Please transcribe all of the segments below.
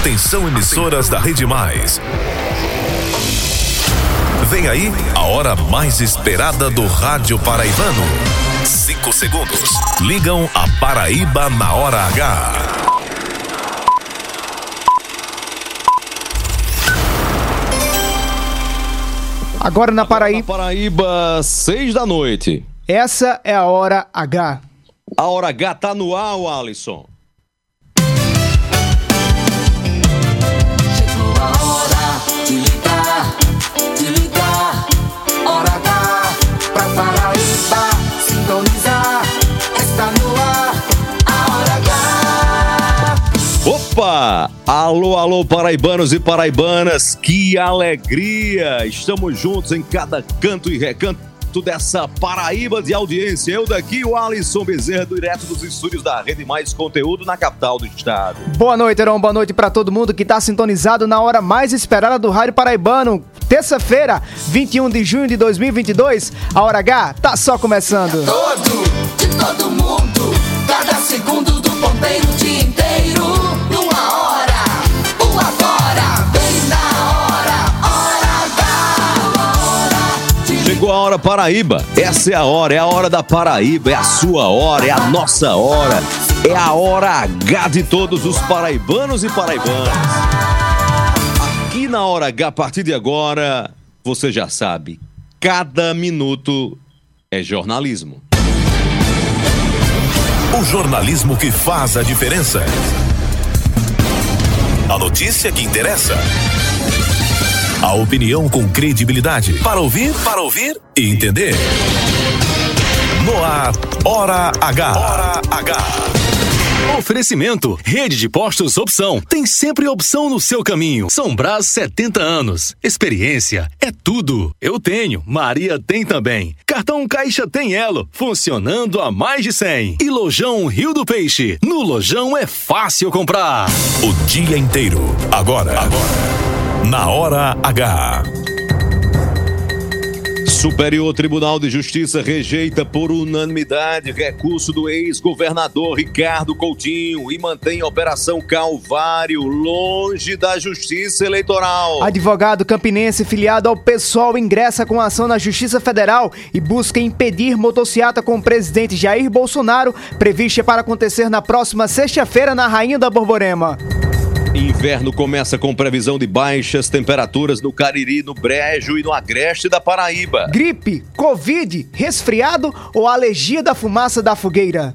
Atenção emissoras da Rede Mais. Vem aí a hora mais esperada do rádio paraibano. Cinco segundos. Ligam a Paraíba na hora H. Agora na Paraíba. Paraíba, seis da noite. Essa é a hora H. A hora H tá no ar, Alisson. Pra Paraíba sintonizar. Está no ar a hora H. Opa! Alô, alô, paraibanos e paraibanas, que alegria! Estamos juntos em cada canto e recanto dessa Paraíba de audiência. Eu daqui, o Alisson Bezerra, direto dos estúdios da Rede Mais Conteúdo na capital do estado. Boa noite, Heron. Boa noite para todo mundo que está sintonizado na hora mais esperada do Rádio Paraibano. Terça-feira, 21 de junho de 2022. A hora H tá só começando. Todo, de todo mundo. Cada segundo do ponteiro A hora Paraíba. Essa é a hora, é a hora da Paraíba, é a sua hora, é a nossa hora. É a hora H de todos os paraibanos e paraibanas. Aqui na hora H, a partir de agora, você já sabe, cada minuto é jornalismo. O jornalismo que faz a diferença. A notícia que interessa. A opinião com credibilidade. Para ouvir, para ouvir e entender. No ar, Hora H. Hora H. Oferecimento: Rede de Postos Opção. Tem sempre opção no seu caminho. São Brás 70 anos. Experiência é tudo. Eu tenho, Maria tem também. Cartão Caixa tem Elo, funcionando há mais de 100. E Lojão Rio do Peixe. No Lojão é fácil comprar. O dia inteiro. Agora. Agora. Na Hora H. Superior Tribunal de Justiça rejeita por unanimidade recurso do ex-governador Ricardo Coutinho e mantém a Operação Calvário longe da Justiça Eleitoral. Advogado campinense filiado ao pessoal ingressa com ação na Justiça Federal e busca impedir motociata com o presidente Jair Bolsonaro, prevista para acontecer na próxima sexta-feira na Rainha da Borborema. Inverno começa com previsão de baixas temperaturas no Cariri, no Brejo e no Agreste da Paraíba. Gripe, Covid, resfriado ou alergia da fumaça da fogueira?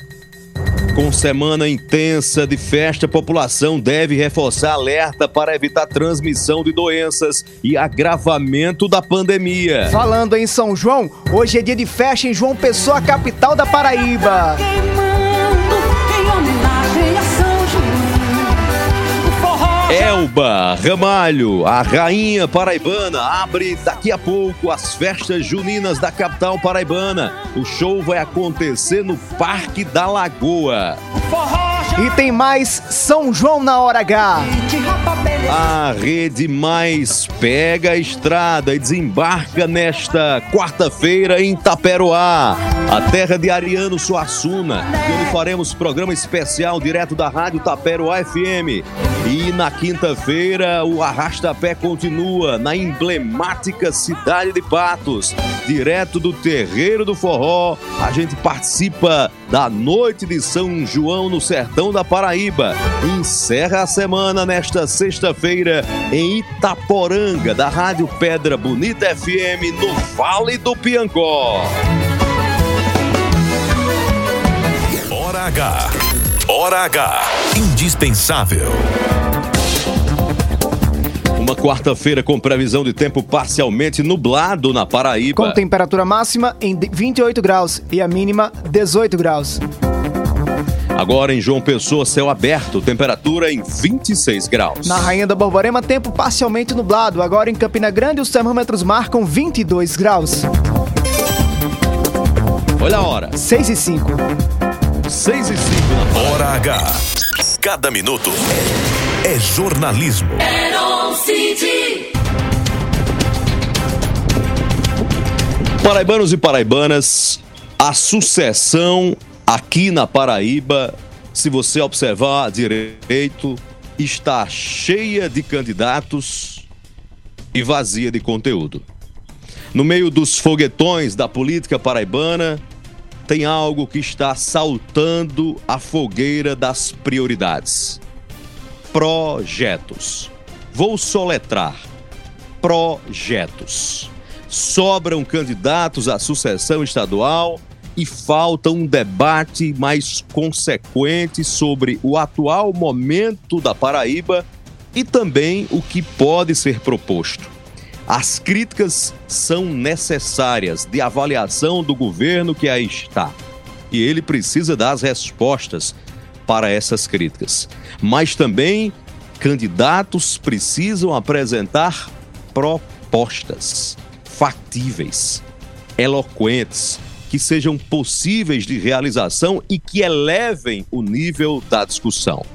Com semana intensa de festa, a população deve reforçar alerta para evitar transmissão de doenças e agravamento da pandemia. Falando em São João, hoje é dia de festa em João Pessoa, capital da Paraíba. Elba Ramalho, a rainha paraibana, abre daqui a pouco as festas juninas da capital paraibana. O show vai acontecer no Parque da Lagoa. E tem mais São João na hora H. A Rede Mais pega a estrada e desembarca nesta quarta-feira em Taperoá, a terra de Ariano Suassuna, onde faremos programa especial direto da Rádio Taperoá FM. E na quinta-feira o Arrasta-Pé continua na emblemática cidade de Patos, direto do terreiro do Forró. A gente participa da noite de São João no sertão da Paraíba. Encerra a semana nesta sexta-feira em Itaporanga, da Rádio Pedra Bonita FM, no Vale do Piancó. Hora H. Hora H. Indispensável. Uma quarta-feira com previsão de tempo parcialmente nublado na Paraíba. Com temperatura máxima em 28 graus e a mínima 18 graus. Agora em João Pessoa, céu aberto, temperatura em 26 graus. Na Rainha da Borborema, tempo parcialmente nublado. Agora em Campina Grande, os termômetros marcam 22 graus. Olha a hora, 6 e 5. 6 e 5 na Paraíba. Hora H. Cada minuto é jornalismo. Heron City. Paraibanos e paraibanas, a sucessão aqui na Paraíba, se você observar direito, está cheia de candidatos e vazia de conteúdo. No meio dos foguetões da política paraibana, tem algo que está saltando a fogueira das prioridades: projetos. Vou soletrar: projetos. Sobram candidatos à sucessão estadual e falta um debate mais consequente sobre o atual momento da Paraíba e também o que pode ser proposto. As críticas são necessárias de avaliação do governo que aí está. E ele precisa dar as respostas para essas críticas. Mas também candidatos precisam apresentar propostas factíveis, eloquentes, que sejam possíveis de realização e que elevem o nível da discussão.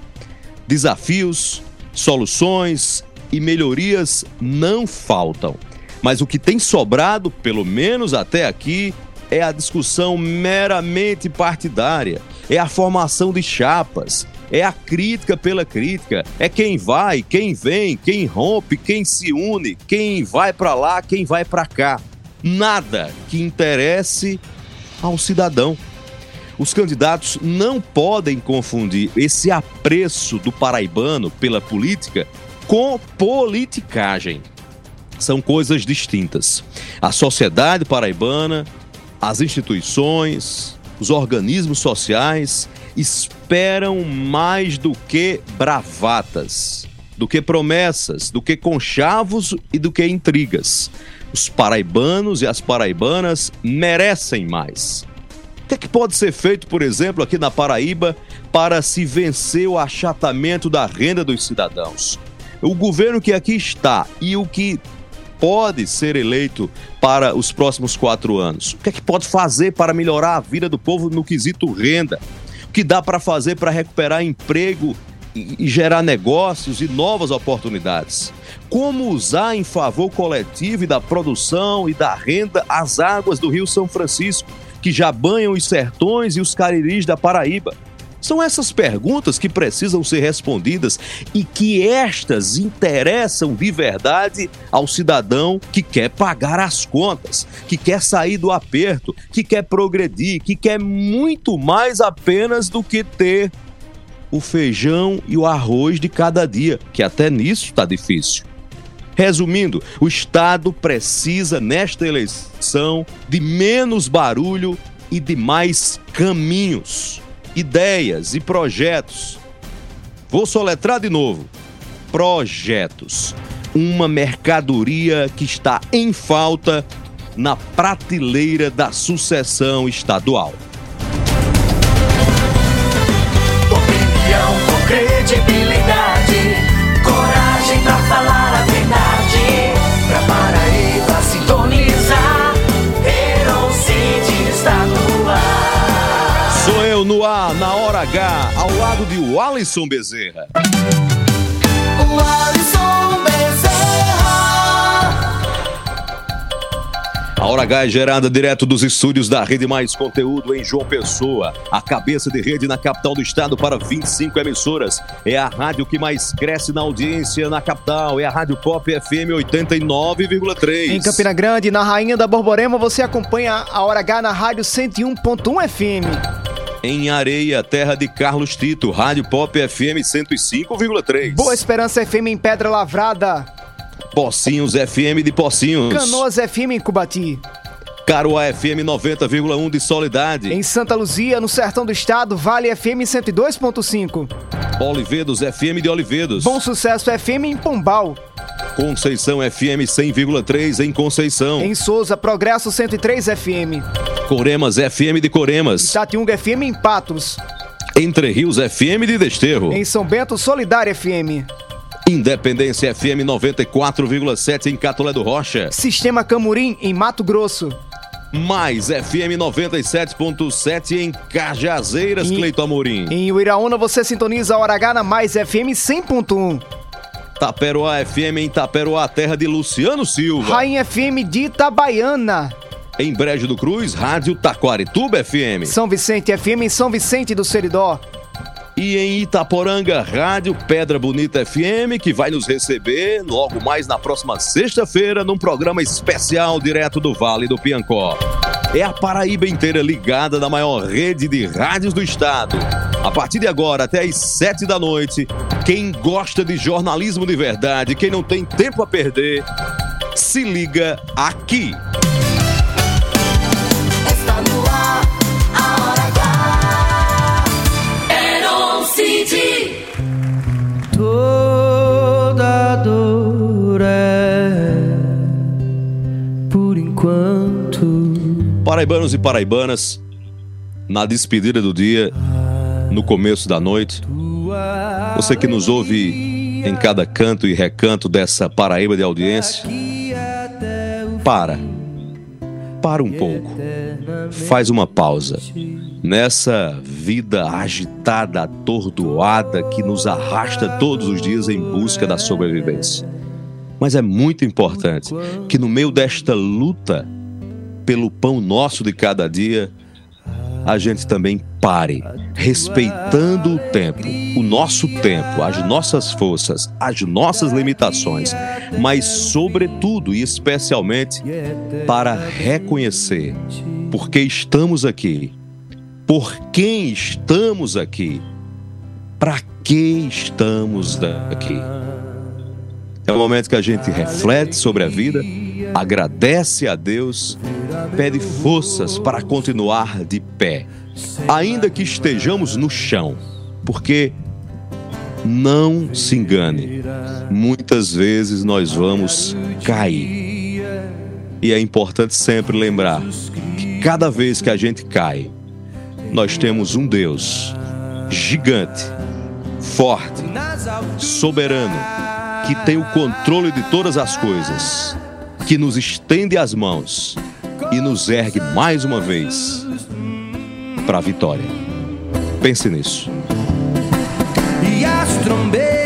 Desafios, soluções e melhorias não faltam, mas o que tem sobrado, pelo menos até aqui, é a discussão meramente partidária, é a formação de chapas, é a crítica pela crítica, é quem vai, quem vem, quem rompe, quem se une, quem vai para lá, quem vai para cá. Nada que interesse ao cidadão. Os candidatos não podem confundir esse apreço do paraibano pela política com politicagem. São coisas distintas. A sociedade paraibana, as instituições, os organismos sociais esperam mais do que bravatas, do que promessas, do que conchavos e do que intrigas. Os paraibanos e as paraibanas merecem mais. O que, é que pode ser feito, por exemplo, aqui na Paraíba para se vencer o achatamento da renda dos cidadãos? O governo que aqui está e o que pode ser eleito para os próximos quatro anos? O que é que pode fazer para melhorar a vida do povo no quesito renda? O que dá para fazer para recuperar emprego e gerar negócios e novas oportunidades? Como usar em favor coletivo e da produção e da renda as águas do Rio São Francisco, que já banham os sertões e os cariris da Paraíba? São essas perguntas que precisam ser respondidas e que estas interessam de verdade ao cidadão que quer pagar as contas, que quer sair do aperto, que quer progredir, que quer muito mais apenas do que ter o feijão e o arroz de cada dia, que até nisso está difícil. Resumindo, o Estado precisa, nesta eleição, de menos barulho e de mais caminhos ideias e projetos. Vou soletrar de novo: projetos. Uma mercadoria que está em falta na prateleira da sucessão estadual. Opinião com credibilidade, H, ao lado de Walisson Bezerra. O Alisson Bezerra. A Hora H é gerada direto dos estúdios da Rede Mais Conteúdo em João Pessoa, a cabeça de rede na capital do estado para 25 emissoras. É a rádio que mais cresce na audiência na capital, é a Rádio Pop FM 89,3. Em Campina Grande, na Rainha da Borborema, você acompanha a Hora H na rádio 101.1 FM. Em Areia, terra de Carlos Tito, Rádio Pop FM 105,3. Boa Esperança FM em Pedra Lavrada. Pocinhos FM de Pocinhos. Canoas FM em Cubati. Caruá FM 90,1 de Solidade. Em Santa Luzia, no sertão do estado, Vale FM 102.5. Olivedos FM de Olivedos. Bom Sucesso FM em Pombal. Conceição FM 100,3 em Conceição. Em Souza, Progresso 103 FM. Coremas FM de Coremas. Itatiunga FM em Patos. Entre Rios FM de Desterro. Em São Bento, Solidária FM. Independência FM 94,7 em Catolé do Rocha. Sistema Camurim em Mato Grosso. Mais FM 97.7 em Cajazeiras, E- Cleiton Amorim. Em Uiraúna, você sintoniza a Hora H na Mais FM 100.1. Taperoá FM em Taperoá, terra de Luciano Silva. Rainha FM de Itabaiana. Em Brejo do Cruz, Rádio Taquarituba FM. São Vicente FM em São Vicente do Seridó. E em Itaporanga, Rádio Pedra Bonita FM, que vai nos receber logo mais na próxima sexta-feira num programa especial direto do Vale do Piancó. É a Paraíba inteira ligada na maior rede de rádios do estado. A partir de agora, até às sete da noite, quem gosta de jornalismo de verdade, quem não tem tempo a perder, se liga aqui. Paraibanos e paraibanas, na despedida do dia, no começo da noite, você que nos ouve em cada canto e recanto dessa Paraíba de audiência, para. Para um pouco. Faz uma pausa. Nessa vida agitada, atordoada que nos arrasta todos os dias em busca da sobrevivência. Mas é muito importante que no meio desta luta pelo pão nosso de cada dia, a gente também pare, respeitando o tempo, o nosso tempo, as nossas forças, as nossas limitações, mas, sobretudo e especialmente, para reconhecer por que estamos aqui, por quem estamos aqui, para que estamos aqui. É o momento que a gente reflete sobre a vida, agradece a Deus, pede forças para continuar de pé, ainda que estejamos no chão, porque não se engane, muitas vezes nós vamos cair. E é importante sempre lembrar que cada vez que a gente cai, nós temos um Deus gigante, forte, soberano, que tem o controle de todas as coisas, que nos estende as mãos e nos ergue mais uma vez para a vitória. Pense nisso. E as trombetas.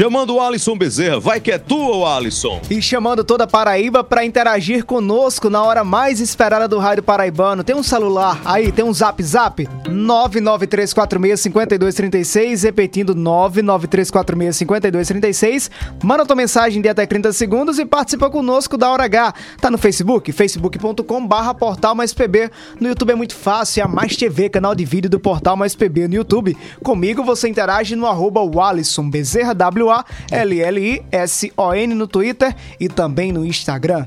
Chamando o Alisson Bezerra, vai que é tua, Alisson. E chamando toda a Paraíba para interagir conosco na hora mais esperada do Rádio Paraibano. Tem um celular aí, tem um zap zap? 993465236, repetindo 993465236. Manda tua mensagem de até 30 segundos e participa conosco da Hora H. Tá no Facebook? facebook.com barra Portal Mais PB. No YouTube é muito fácil, é a Mais TV, canal de vídeo do Portal Mais PB no YouTube. Comigo você interage no arroba Walisson Bezerra, W-A-L-L-I-S-O-N no Twitter e também no Instagram.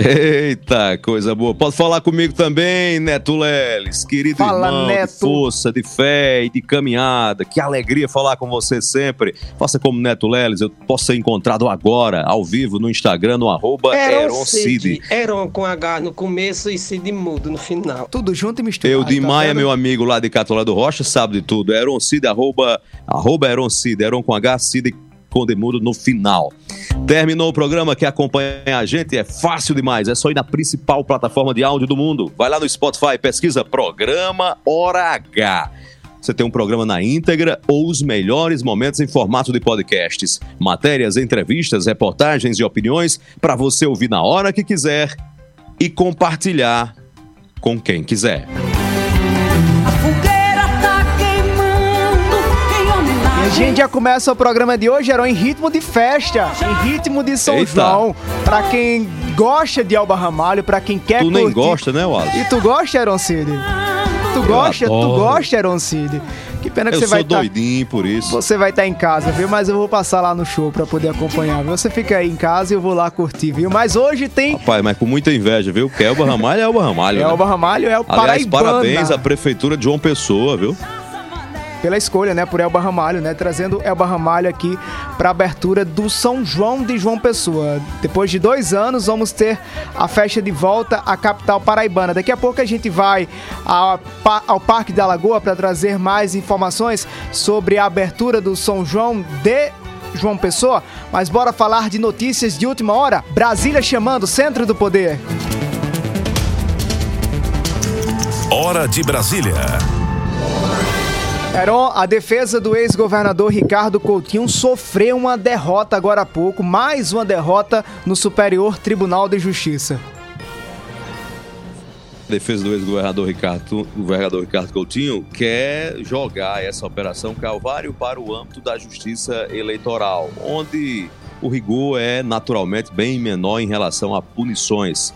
Eita, coisa boa. Pode falar comigo também, Neto Leles, querido Fala, irmão, Neto. de força, de fé e de caminhada. Que alegria falar com você sempre. Faça como Neto Leles, eu posso ser encontrado agora, ao vivo, no Instagram, no arroba Eroncid. Eron com H no começo e Cid mudo no final. Tudo junto e misturado. Eu, de tá Maia, vendo? meu amigo lá de Catolé do Rocha, sabe de tudo. Eroncid, arroba, arroba Eroncid, Eron com H, Cid com demudo no final. Terminou o programa, quer acompanhar a gente? É fácil demais, é só ir na principal plataforma de áudio do mundo. Vai lá no Spotify, pesquisa Programa Hora H. Você tem um programa na íntegra ou os melhores momentos em formato de podcasts. Matérias, entrevistas, reportagens e opiniões para você ouvir na hora que quiser e compartilhar com quem quiser. A gente já começa o programa de hoje, era em ritmo de festa, em ritmo de São Eita. João. Pra quem gosta de Alba Ramalho, pra quem quer Tu nem curtir- gosta, né, Wallace? E tu gosta, Aaron Cid? Tu gosta? Tu gosta, Aaron Cid? Que pena que Eu você vai estar... doidinho por isso. Você vai estar em casa, viu? Mas eu vou passar lá no show pra poder acompanhar. viu? Você fica aí em casa e eu vou lá curtir, viu? Mas hoje tem Rapaz, mas com muita inveja, viu? Porque Elba Ramalho é Elba Ramalho. é né? Alba Ramalho, é o Aliás, Paraibana. parabéns à Prefeitura de João Pessoa, viu? Pela escolha, né, por Elba Ramalho, né, trazendo Elba Ramalho aqui para abertura do São João de João Pessoa. Depois de dois anos, vamos ter a festa de volta à capital paraibana. Daqui a pouco a gente vai ao, ao Parque da Lagoa para trazer mais informações sobre a abertura do São João de João Pessoa, mas bora falar de notícias de última hora. Brasília chamando, Centro do Poder. Hora de Brasília. Heron, a defesa do ex-governador Ricardo Coutinho sofreu uma derrota agora há pouco, mais uma derrota no Superior Tribunal de Justiça. A defesa do ex-governador Ricardo, governador Ricardo Coutinho quer jogar essa operação Calvário para o âmbito da justiça eleitoral, onde o rigor é naturalmente bem menor em relação a punições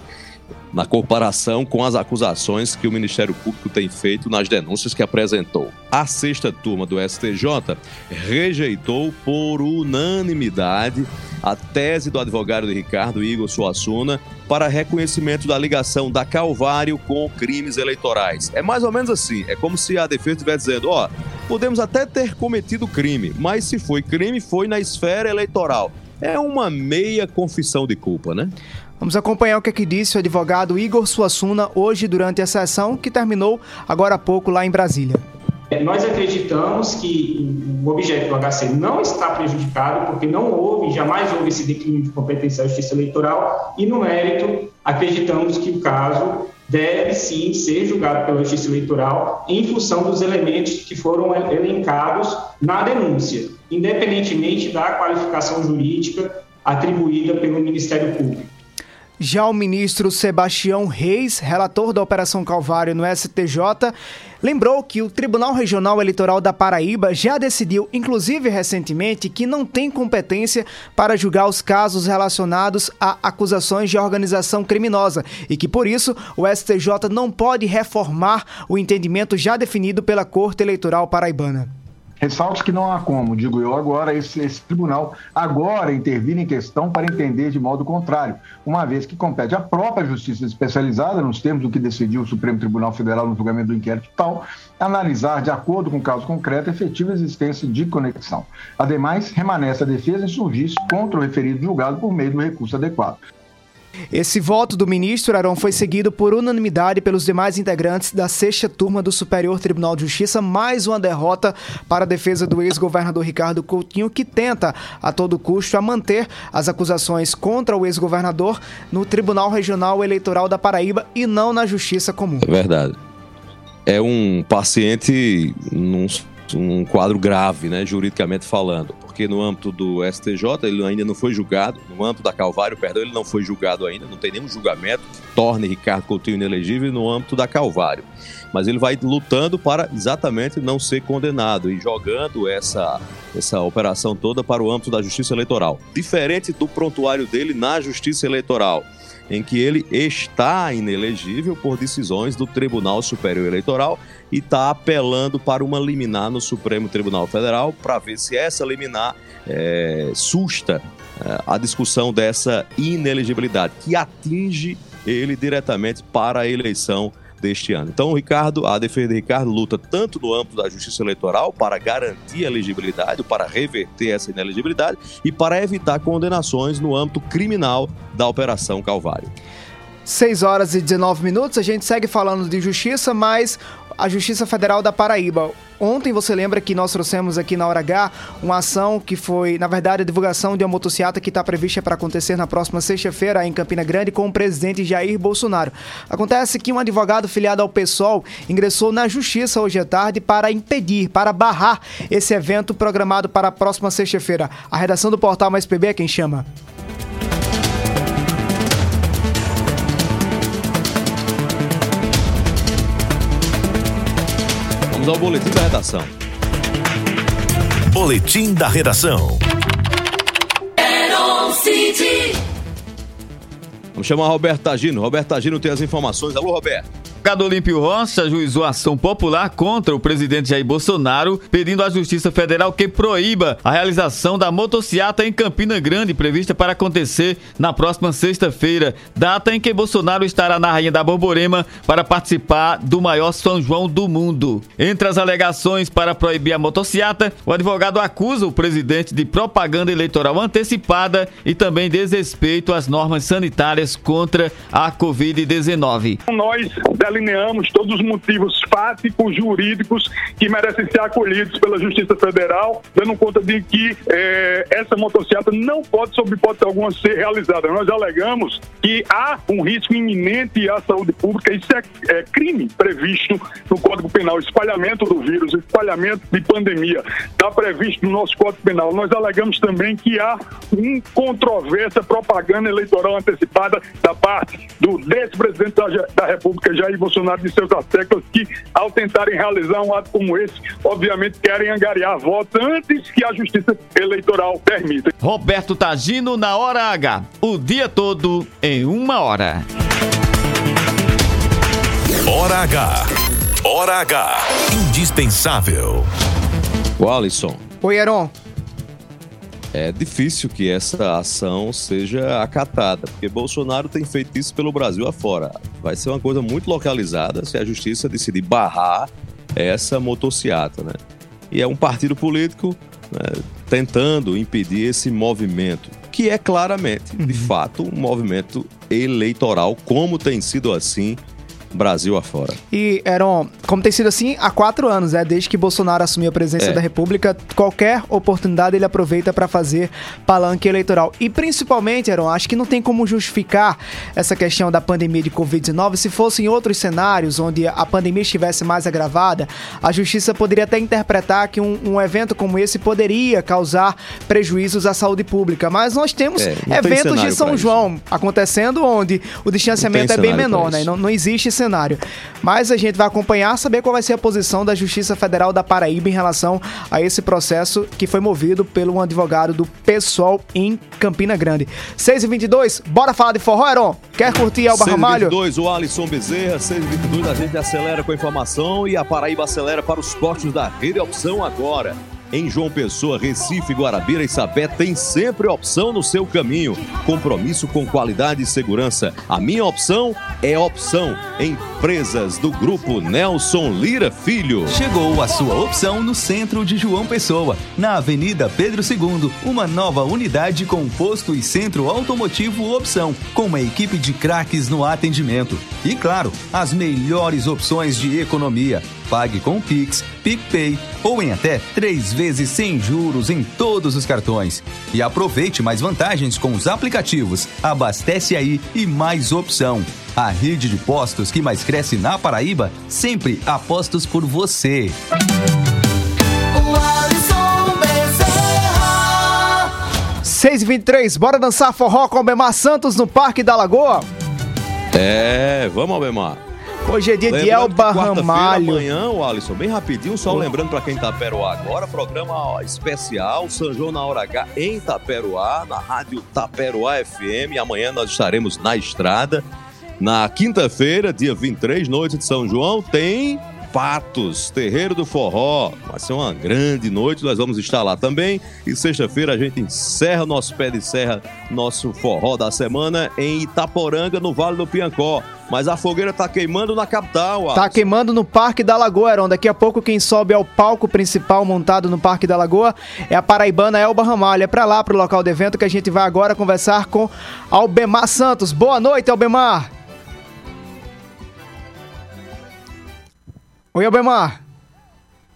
na comparação com as acusações que o Ministério Público tem feito nas denúncias que apresentou. A sexta turma do STJ rejeitou por unanimidade a tese do advogado de Ricardo Igor Suassuna para reconhecimento da ligação da Calvário com crimes eleitorais. É mais ou menos assim, é como se a defesa estivesse dizendo, ó, podemos até ter cometido crime, mas se foi crime, foi na esfera eleitoral. É uma meia confissão de culpa, né? Vamos acompanhar o que, é que disse o advogado Igor Suassuna hoje durante a sessão que terminou agora há pouco lá em Brasília. Nós acreditamos que o objeto do HC não está prejudicado, porque não houve, jamais houve esse declínio de competência da Justiça Eleitoral, e no mérito, acreditamos que o caso deve sim ser julgado pela Justiça Eleitoral em função dos elementos que foram elencados na denúncia, independentemente da qualificação jurídica atribuída pelo Ministério Público. Já o ministro Sebastião Reis, relator da Operação Calvário no STJ, lembrou que o Tribunal Regional Eleitoral da Paraíba já decidiu, inclusive recentemente, que não tem competência para julgar os casos relacionados a acusações de organização criminosa e que, por isso, o STJ não pode reformar o entendimento já definido pela Corte Eleitoral Paraibana. Ressalto que não há como, digo eu agora, esse, esse, tribunal agora intervir em questão para entender de modo contrário, uma vez que compete à própria justiça especializada, nos termos do que decidiu o Supremo Tribunal Federal no julgamento do inquérito tal, analisar, de acordo com o caso concreto, a efetiva existência de conexão. Ademais, remanesce a defesa em surgir contra o referido julgado por meio do recurso adequado. Esse voto do ministro Arão foi seguido por unanimidade pelos demais integrantes da sexta turma do Superior Tribunal de Justiça, mais uma derrota para a defesa do ex-governador Ricardo Coutinho, que tenta a todo custo a manter as acusações contra o ex-governador no Tribunal Regional Eleitoral da Paraíba e não na Justiça Comum. É verdade. É um paciente num, num quadro grave, né, juridicamente falando porque no âmbito do STJ ele ainda não foi julgado, no âmbito da Calvário, perdão, ele não foi julgado ainda, não tem nenhum julgamento que torne Ricardo Coutinho inelegível no âmbito da Calvário. Mas ele vai lutando para exatamente não ser condenado e jogando essa, essa operação toda para o âmbito da Justiça Eleitoral. Diferente do prontuário dele na Justiça Eleitoral em que ele está inelegível por decisões do Tribunal Superior Eleitoral e está apelando para uma liminar no Supremo Tribunal Federal para ver se essa liminar é, susta é, a discussão dessa inelegibilidade, que atinge ele diretamente para a eleição deste ano. Então, Ricardo, a defesa de Ricardo luta tanto no âmbito da justiça eleitoral para garantir a elegibilidade, para reverter essa inelegibilidade e para evitar condenações no âmbito criminal da Operação Calvário. 6 horas e 19 minutos, a gente segue falando de justiça, mas a Justiça Federal da Paraíba. Ontem você lembra que nós trouxemos aqui na Hora H uma ação que foi, na verdade, a divulgação de uma motociata que está prevista para acontecer na próxima sexta-feira em Campina Grande com o presidente Jair Bolsonaro. Acontece que um advogado filiado ao PSOL ingressou na justiça hoje à tarde para impedir, para barrar esse evento programado para a próxima sexta-feira. A redação do portal Mais PB é quem chama. Vamos ao boletim da redação. Boletim da redação. Vamos chamar Roberto Tagino. Roberto Tagino tem as informações. Alô, Roberto. Advogado Olímpio Rocha ajuizou ação popular contra o presidente Jair Bolsonaro, pedindo à Justiça Federal que proíba a realização da motociata em Campina Grande, prevista para acontecer na próxima sexta-feira, data em que Bolsonaro estará na Rainha da Borborema para participar do maior São João do mundo. Entre as alegações para proibir a motociata, o advogado acusa o presidente de propaganda eleitoral antecipada e também desrespeito às normas sanitárias contra a Covid-19. Nós delineamos todos os motivos fáticos, jurídicos que merecem ser acolhidos pela Justiça Federal, dando conta de que eh, essa motocicleta não pode, sob hipótese alguma, ser realizada. Nós alegamos que há um risco iminente à saúde pública. Isso é, é crime previsto no Código Penal. Espalhamento do vírus, espalhamento de pandemia. Está previsto no nosso Código Penal. Nós alegamos também que há uma controvérsia propaganda eleitoral antecipada da parte do ex-presidente da, da República, Jair Bolsonaro, e seus asseclas, que, ao tentarem realizar um ato como esse, obviamente querem angariar votos antes que a Justiça Eleitoral permita. Roberto Tagino na hora H. O dia todo em uma hora. Hora H. Hora H. Indispensável. O Alisson. Oi, Heron. É difícil que essa ação seja acatada, porque Bolsonaro tem feito isso pelo Brasil afora. Vai ser uma coisa muito localizada se a justiça decidir barrar essa motociata, né? E é um partido político né, tentando impedir esse movimento, que é claramente, de fato, um movimento eleitoral, como tem sido assim Brasil afora. E, Heron, como tem sido assim há quatro anos, né? Desde que Bolsonaro assumiu a presidência É. da República, qualquer oportunidade ele aproveita para fazer palanque eleitoral. E principalmente, Heron, acho que não tem como justificar essa questão da pandemia de Covid-19 se fosse em outros cenários onde a pandemia estivesse mais agravada, a justiça poderia até interpretar que um, um evento como esse poderia causar prejuízos à saúde pública. Mas nós temos É, eventos de São pra isso. João acontecendo onde o distanciamento é bem menor, né? Não, não existe cenário. Mas a gente vai acompanhar, saber qual vai ser a posição da Justiça Federal da Paraíba em relação a esse processo que foi movido pelo um advogado do PSOL em Campina Grande. 6h22, bora falar de forró, Heron? Quer curtir Elba Ramalho? 622, o Alisson Bezerra, 622, a gente acelera com a informação e a Paraíba acelera para os postos da Rede Opção agora. Em João Pessoa, Recife, Guarabira e Sapé tem sempre opção no seu caminho. Compromisso com qualidade e segurança. A minha opção é opção. Empresas do grupo Nelson Lira Filho. Chegou a sua opção no centro de João Pessoa, na Avenida Pedro II, uma nova unidade com posto e centro automotivo opção, com uma equipe de craques no atendimento. E claro, as melhores opções de economia. Pague com Pix, PicPay ou em até três vezes sem juros em todos os cartões. E aproveite mais vantagens com os aplicativos. Abastece aí e mais opção. A rede de postos que mais cresce na Paraíba, sempre apostos por você. O Alisson Bezerra. 6h23, bora dançar forró com o Bemar Santos no Parque da Lagoa? É, vamos, Albemar. Hoje é dia de Lembrando Elba que quarta-feira, Ramalho. Amanhã, o Alisson, bem rapidinho, só lembrando para quem tá Taperoá agora, programa especial São João na Hora H em Taperoá, na rádio Taperoá FM. Amanhã nós estaremos na estrada. Na quinta-feira, dia 23, noite de São João, tem Patos, Terreiro do Forró. Vai ser uma grande noite, nós vamos estar lá também. E sexta-feira a gente encerra nosso pé de serra, nosso forró da semana em Itaporanga, no Vale do Piancó. Mas a fogueira tá queimando na capital, Tá queimando no Parque da Lagoa, Heron. Daqui a pouco quem sobe ao palco principal montado no Parque da Lagoa é a paraibana Elba Ramalho. É pra lá, pro local do evento, que a gente vai agora conversar com Albemar Santos. Boa noite, Albemar. Oi, Albemar.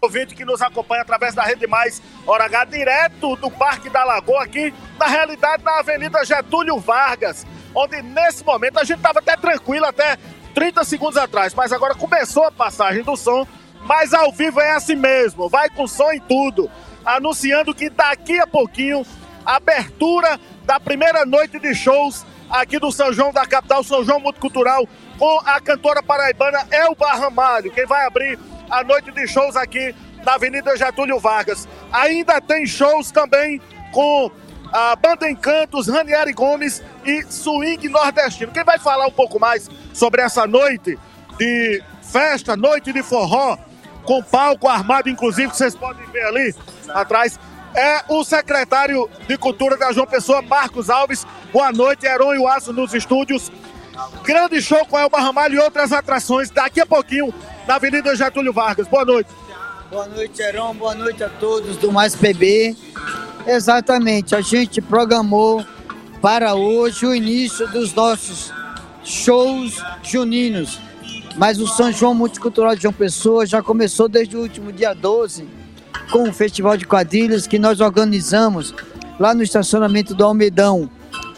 ouvinte que nos acompanha através da Rede Mais Hora H, direto do Parque da Lagoa, aqui, na realidade, na Avenida Getúlio Vargas, onde nesse momento a gente estava até tranquilo, até 30 segundos atrás, mas agora começou a passagem do som, mas ao vivo é assim mesmo, vai com som em tudo, anunciando que daqui a pouquinho, abertura da primeira noite de shows aqui do São João da capital, São João Multicultural, com a cantora paraibana Elba Ramalho, quem vai abrir a noite de shows aqui na Avenida Getúlio Vargas. Ainda tem shows também com a Banda Encantos, Ranieri Gomes e Swing Nordestino. Quem vai falar um pouco mais sobre essa noite de festa, noite de forró, com palco armado, inclusive, que vocês podem ver ali atrás, é o secretário de Cultura da João Pessoa, Marcos Alves. Boa noite, Heron e Aço nos estúdios. Grande show com Elba Ramalho e outras atrações daqui a pouquinho na Avenida Getúlio Vargas. Boa noite. Boa noite, Heron. Boa noite a todos do Mais PB. Exatamente, a gente programou para hoje o início dos nossos shows juninos. Mas o São João Multicultural de João Pessoa já começou desde o último dia 12 com o Festival de Quadrilhas que nós organizamos lá no estacionamento do Almedão.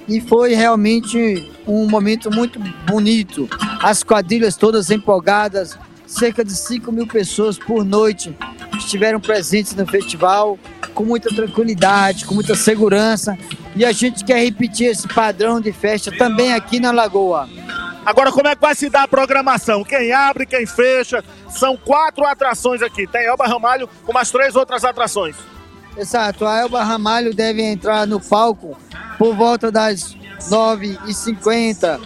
E foi realmente um momento muito bonito. As quadrilhas todas empolgadas, cerca de 5 mil pessoas por noite estiveram presentes no festival, com muita tranquilidade, com muita segurança. E a gente quer repetir esse padrão de festa também aqui na Lagoa. Agora, como é que vai se dar a programação? Quem abre, quem fecha? São quatro atrações aqui. Tem Elba Ramalho com mais três outras atrações. Exato, a Elba Ramalho deve entrar no palco por volta das 9h50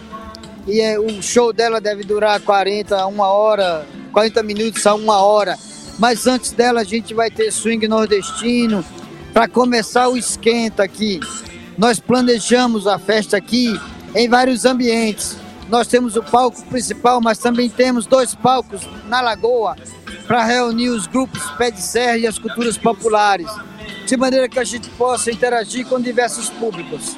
e é, o show dela deve durar 40, uma hora, 40 minutos a uma hora. Mas antes dela a gente vai ter swing nordestino para começar o esquenta aqui. Nós planejamos a festa aqui em vários ambientes. Nós temos o palco principal, mas também temos dois palcos na Lagoa para reunir os grupos pé de serra e as culturas populares, de maneira que a gente possa interagir com diversos públicos.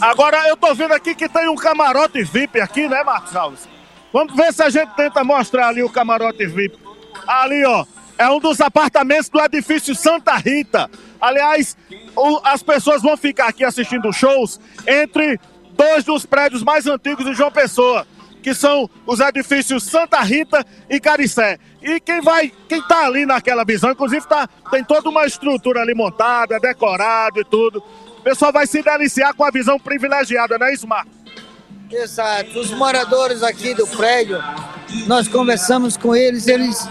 Agora eu tô vendo aqui que tem um camarote VIP aqui, né, Marcos Alves? Vamos ver se a gente tenta mostrar ali o camarote VIP. Ali, ó, é um dos apartamentos do edifício Santa Rita. Aliás, o- as pessoas vão ficar aqui assistindo shows entre dois dos prédios mais antigos de João Pessoa, que são os edifícios Santa Rita e Caricé. E quem vai, quem tá ali naquela visão, inclusive tá, tem toda uma estrutura ali montada, decorado e tudo. O pessoal vai se deliciar com a visão privilegiada, não é isso, Marcos? Exato. Os moradores aqui do prédio, nós conversamos com eles, eles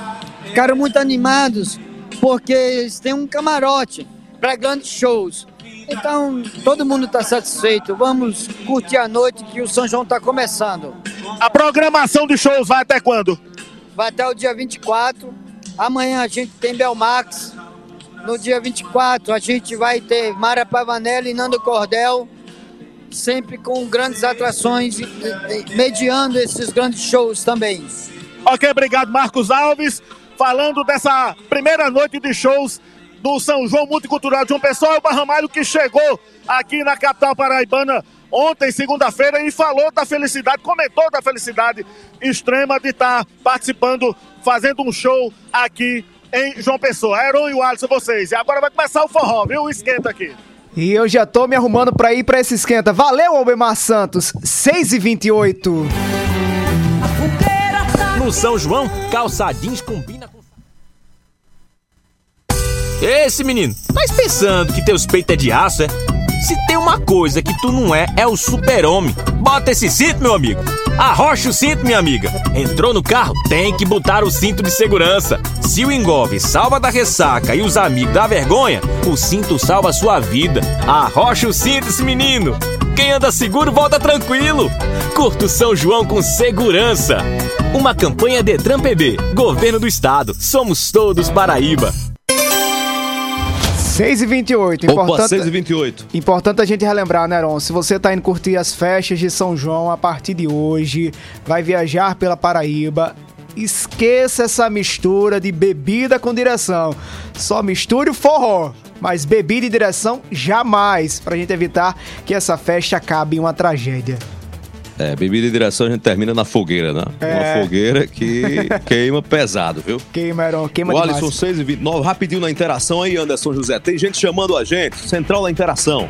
ficaram muito animados porque eles têm um camarote para grandes shows. Então, todo mundo está satisfeito. Vamos curtir a noite que o São João está começando. A programação de shows vai até quando? Vai até o dia 24. Amanhã a gente tem Belmax. No dia 24 a gente vai ter Mara Pavanelli e Nando Cordel, sempre com grandes atrações, mediando esses grandes shows também. Ok, obrigado, Marcos Alves. Falando dessa primeira noite de shows do São João Multicultural de João Pessoa, é o Barramalho que chegou aqui na capital paraibana ontem, segunda-feira, e falou da felicidade, comentou da felicidade extrema de estar participando, fazendo um show aqui em João Pessoa. Heron e o Alisson, vocês. E agora vai começar o forró, viu? O esquenta aqui. E eu já tô me arrumando pra ir pra esse esquenta. Valeu, Albemar Santos. 6 e 28 No São João, calça jeans combina com. Esse menino, tá pensando que teus peitos é de aço, é? Se tem uma coisa que tu não é, é o super-homem. Bota esse cinto, meu amigo. Arrocha o cinto, minha amiga. Entrou no carro, tem que botar o cinto de segurança. Se o engove salva da ressaca e os amigos da vergonha, o cinto salva a sua vida. Arrocha o cinto, esse menino. Quem anda seguro volta tranquilo. Curta o São João com segurança. Uma campanha Detran PB, Governo do Estado. Somos todos Paraíba. 6 e 28 Opa, Importante, 6 e 28 Importante a gente relembrar, né, Ron? Se você tá indo curtir as festas de São João a partir de hoje, vai viajar pela Paraíba, esqueça essa mistura de bebida com direção. Só misture o forró. Mas bebida e direção jamais, pra gente evitar que essa festa acabe em uma tragédia. É, bebida e direção a gente termina na fogueira, né? É. Uma fogueira que queima pesado, viu? Queima, Heron, queima o demais. Alisson 6 e 29, rapidinho na interação aí, Anderson José. Tem gente chamando a gente, Central da Interação.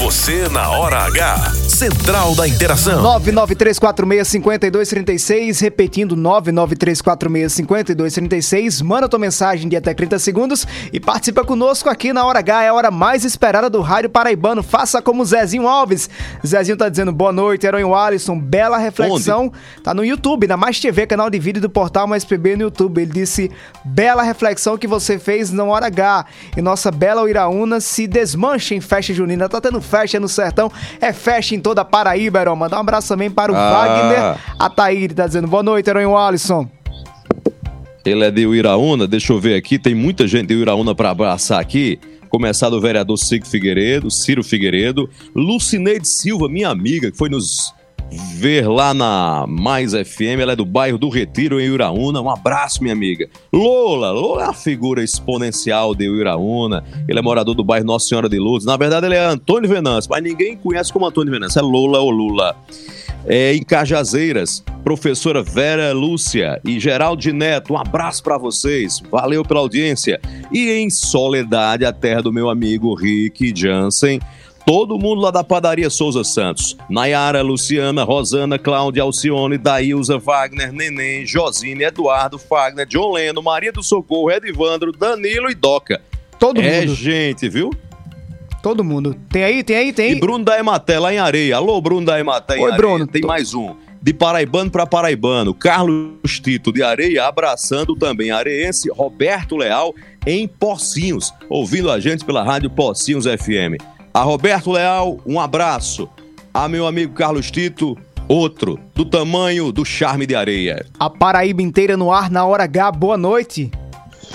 Você na hora H. Central da Interação. 993465236, repetindo 993465236. Manda tua mensagem de até 30 segundos e participa conosco aqui na Hora H, é a hora mais esperada do rádio paraibano. Faça como Zezinho Alves. Zezinho tá dizendo boa noite, Herói Alisson, bela reflexão. Tá no YouTube, na Mais TV, canal de vídeo do portal Mais PB no YouTube. Ele disse: bela reflexão que você fez na Hora H. E nossa bela Iraúna se desmancha em festa junina. Tá tendo festa no sertão, é festa em toda Paraíba, Heron. Mandar um abraço também para o Ah. Wagner Ataíde, tá dizendo boa noite, Heron Alisson. Ele é de Uiraúna, deixa eu ver aqui, tem muita gente de Uiraúna para abraçar aqui. Começar do vereador Ciro Figueiredo, Ciro Figueiredo, Lucineide Silva, minha amiga, que foi nos ver lá na Mais FM, ela é do bairro do Retiro, em Uiraúna. Um abraço, minha amiga. Lola, Lola é uma figura exponencial de Uiraúna. Ele é morador do bairro Nossa Senhora de Lourdes. Na verdade, ele é Antônio Venâncio, mas ninguém conhece como Antônio Venâncio. É Lola ou Lula. É, em Cajazeiras, professora Vera Lúcia e Geraldo Neto, um abraço para vocês, valeu pela audiência. E em Soledade, a terra do meu amigo Rick Jansen, todo mundo lá da padaria Souza Santos. Nayara, Luciana, Rosana, Cláudia, Alcione, Daílza, Wagner, Neném, Josine, Eduardo, Fagner, John Leno, Maria do Socorro, Edivandro, Danilo e Doca. Todo é mundo. gente, viu? Todo mundo. Tem aí, tem aí, tem aí. E Bruno da Ematé, lá em Areia. Alô, Bruno da Ematé em Oi. Bruno. Tem mais um. De Paraibano para Paraibano. Carlos Tito de Areia abraçando também areense Roberto Leal em Pocinhos, ouvindo a gente pela rádio Pocinhos FM. A Roberto Leal, um abraço. A meu amigo Carlos Tito, outro, do tamanho do charme de areia. A Paraíba inteira no ar na hora H. Boa noite.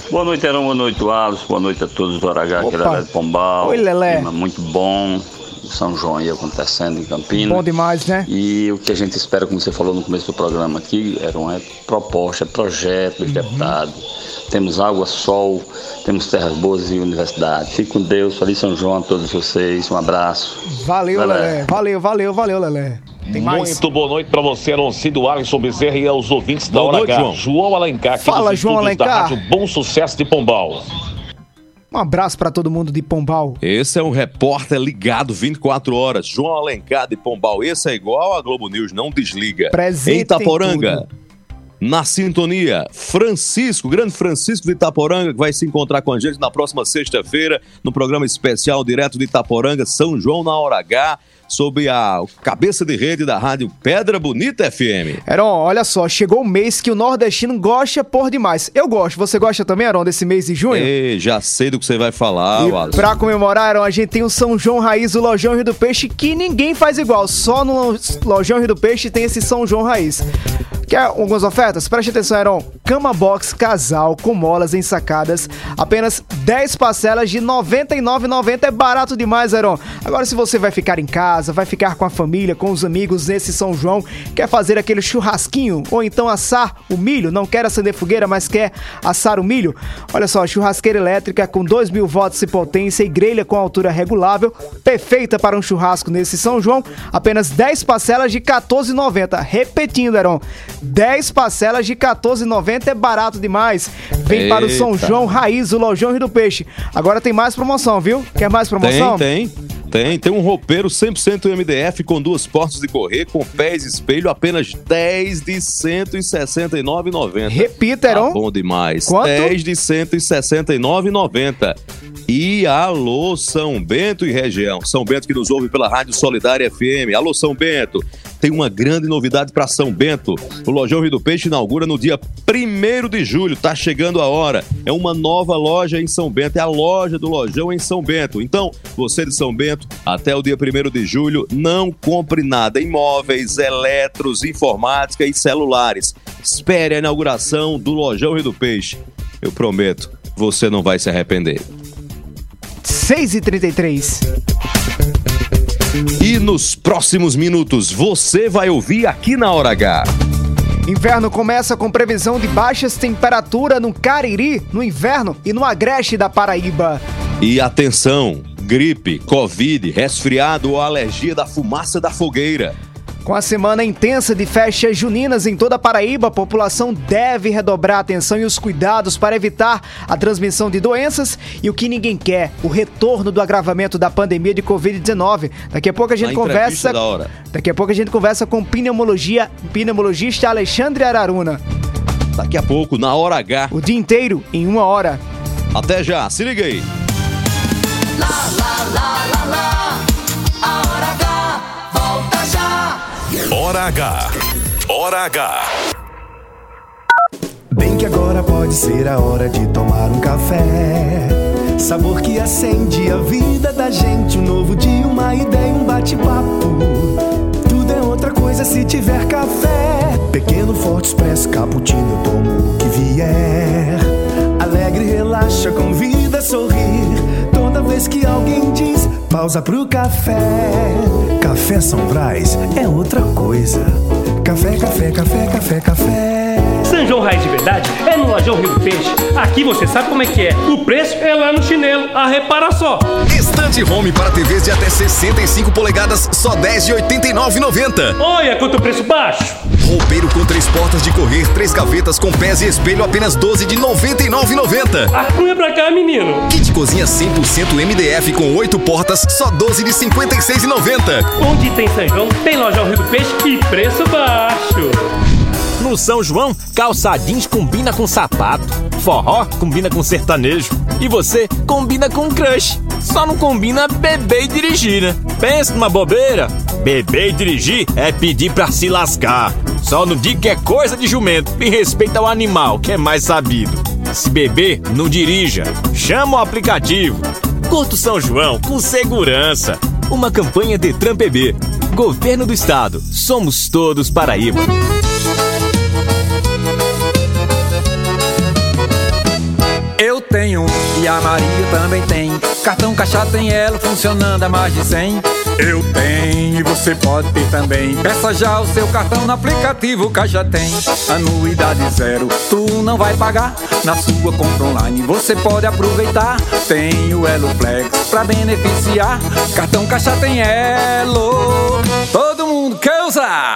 Boa noite, Arão. Boa noite, Alisson. Boa noite a todos do Aragá, aqui Opa. Lelé de Pombal. Oi, Lelé. Muito bom. São João aí acontecendo em Campinas. Bom demais, né? E o que a gente espera, como você falou no começo do programa aqui, era uma proposta, é projeto Uhum. dos deputados. Temos água, sol, temos terras boas e universidade. Fique com Deus. Feliz São João a todos vocês. Um abraço. Valeu, Lelé. Lelé. Valeu, valeu, valeu, Lelé. Tem mais? Muito boa noite para você, Aloncido Alisson Bezerra e aos ouvintes da Boa Hora noite, H. João. João Alencar, aqui Fala, João estúdios da Alencar. Rádio Bom Sucesso de Pombal. Um abraço pra todo mundo de Pombal. Esse é um repórter ligado 24 horas. João Alencar de Pombal. Esse é igual a Globo News, não desliga. Presente em Itaporanga. Na sintonia, Francisco, grande Francisco de Itaporanga, que vai se encontrar com a gente na próxima sexta-feira, no programa especial direto de Itaporanga, São João na Hora H, sob a cabeça de rede da rádio Pedra Bonita FM. Heron, olha só, chegou o mês que o nordestino gosta por demais. Eu gosto. Você gosta também, Heron, desse mês de junho? Ei, já sei do que você vai falar, E pra comemorar, Heron, a gente tem o São João Raiz, o Lojão Rio do Peixe, que ninguém faz igual. Só no Lojão Rio do Peixe tem esse São João Raiz. Quer algumas ofertas? Preste atenção, Heron. Cama box casal com molas ensacadas. Apenas 10 parcelas de R$ 99,90. É barato demais, Heron. Agora, se você vai ficar em casa, vai ficar com a família, com os amigos nesse São João, quer fazer aquele churrasquinho ou então assar o milho, não quer acender fogueira, mas quer assar o milho, olha só, churrasqueira elétrica com 2 mil watts de potência e grelha com altura regulável, perfeita para um churrasco nesse São João, apenas 10 parcelas de R$ 14,90. Repetindo, Heron, 10 parcelas de R$ 14,90 é barato demais. Vem para o São Eita. João Raiz, o Lojão Rio do Peixe. Agora tem mais promoção, viu? Quer mais promoção? Tem, tem. Tem, tem um roupeiro 100% MDF com duas portas de correr, com pés e espelho, apenas 10 de 169,90. Repita, Heron. Tá bom demais. Quanto? 10 de 169,90. E alô, São Bento e região. São Bento que nos ouve pela Rádio Solidária FM. Alô, São Bento. Tem uma grande novidade para São Bento. O Lojão Rio do Peixe inaugura no dia 1 de julho. Tá chegando a hora. É uma nova loja em São Bento. É a loja do Lojão em São Bento. Então, você de São Bento, até o dia 1 de julho, não compre nada. Imóveis, eletros, informática e celulares. Espere a inauguração do Lojão Rio do Peixe. Eu prometo, você não vai se arrepender. 6h33. E nos próximos minutos você vai ouvir aqui na Hora H. Inverno começa com previsão de baixas temperaturas no Cariri, no inverno e no Agreste da Paraíba. E atenção, gripe, covid, resfriado ou alergia da fumaça da fogueira. Com a semana intensa de festas juninas em toda a Paraíba, a população deve redobrar a atenção e os cuidados para evitar a transmissão de doenças e o que ninguém quer, o retorno do agravamento da pandemia de Covid-19. Daqui a pouco a gente conversa. da hora. Daqui a pouco a gente conversa com o pneumologia, pneumologista Alexandre Araruna. Daqui a pouco, na Hora H. O dia inteiro em uma hora. Até já, se liga aí. A Hora H. Hora H. Bem que agora pode ser a hora de tomar um café. Sabor que acende a vida da gente. Um novo dia, uma ideia, um bate-papo. Tudo é outra coisa se tiver café. Pequeno, forte, expresso, cappuccino, eu tomo o que vier. Alegre, relaxa, convida a sorrir. Toda vez que alguém diz pausa pro café. Café São Brás é outra coisa. Café, café, café, café, café. São João Raiz de Verdade é no Lojão Rio do Peixe. Aqui você sabe como é que é. O preço é lá no chinelo. A repara só. Estante Home para TVs de até 65 polegadas, só R$ 10 de R$ 89,90. Olha quanto preço baixo. Roupeiro com três portas de correr, três gavetas com pés e espelho apenas 12 de 99,90. Acunha pra cá, menino. Kit cozinha 100% MDF com oito portas, só 12 de 56,90. Onde tem São João, tem loja ao Rio do Peixe e preço baixo. No São João, calça jeans combina com sapato. Forró combina com sertanejo. E você combina com crush. Só não combina beber e dirigir, né? Pensa numa bobeira. Beber e dirigir é pedir pra se lascar. Só não diga que é coisa de jumento e respeita o animal, que é mais sabido. Se beber, não dirija. Chama o aplicativo. Curta o São João com segurança. Uma campanha Detran PB. Governo do Estado. Somos todos Paraíba. E a Maria também tem. Cartão Caixa tem ela funcionando a mais de 100. Eu tenho e você pode ter também. Peça já o seu cartão no aplicativo Caixa tem. Anuidade zero, tu não vai pagar. Na sua compra online você pode aproveitar. Tem o Elo Flex pra beneficiar. Cartão Caixa tem Elo. Todo mundo quer usar.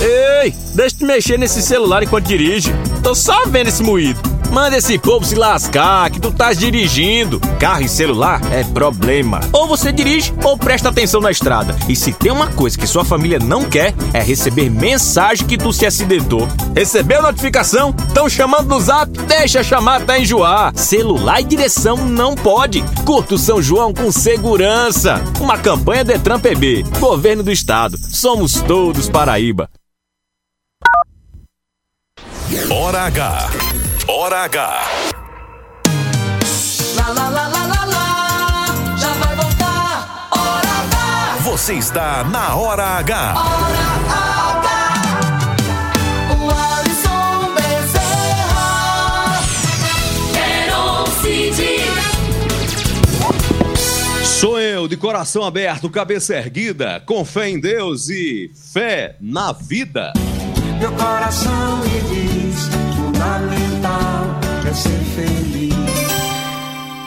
Ei, deixa de mexer nesse celular enquanto dirige. Tô só vendo esse moído. Manda esse povo se lascar, que tu estás dirigindo. Carro e celular é problema. Ou você dirige ou presta atenção na estrada. E se tem uma coisa que sua família não quer, é receber mensagem que tu se acidentou. Recebeu notificação? Estão chamando no zap? Deixa chamar até enjoar. Celular e direção não pode. Curta o São João com segurança. Uma campanha Detran PB. Governo do Estado. Somos todos Paraíba. Hora H. Hora H. Lá, lá, lá, lá, lá, lá, já vai voltar. Hora H. Você está na Hora H. O Alisson Bezerra. Quero Cid. Sou eu, de coração aberto, cabeça erguida, com fé em Deus e fé na vida. Meu coração me diz: fundamental é ser feliz.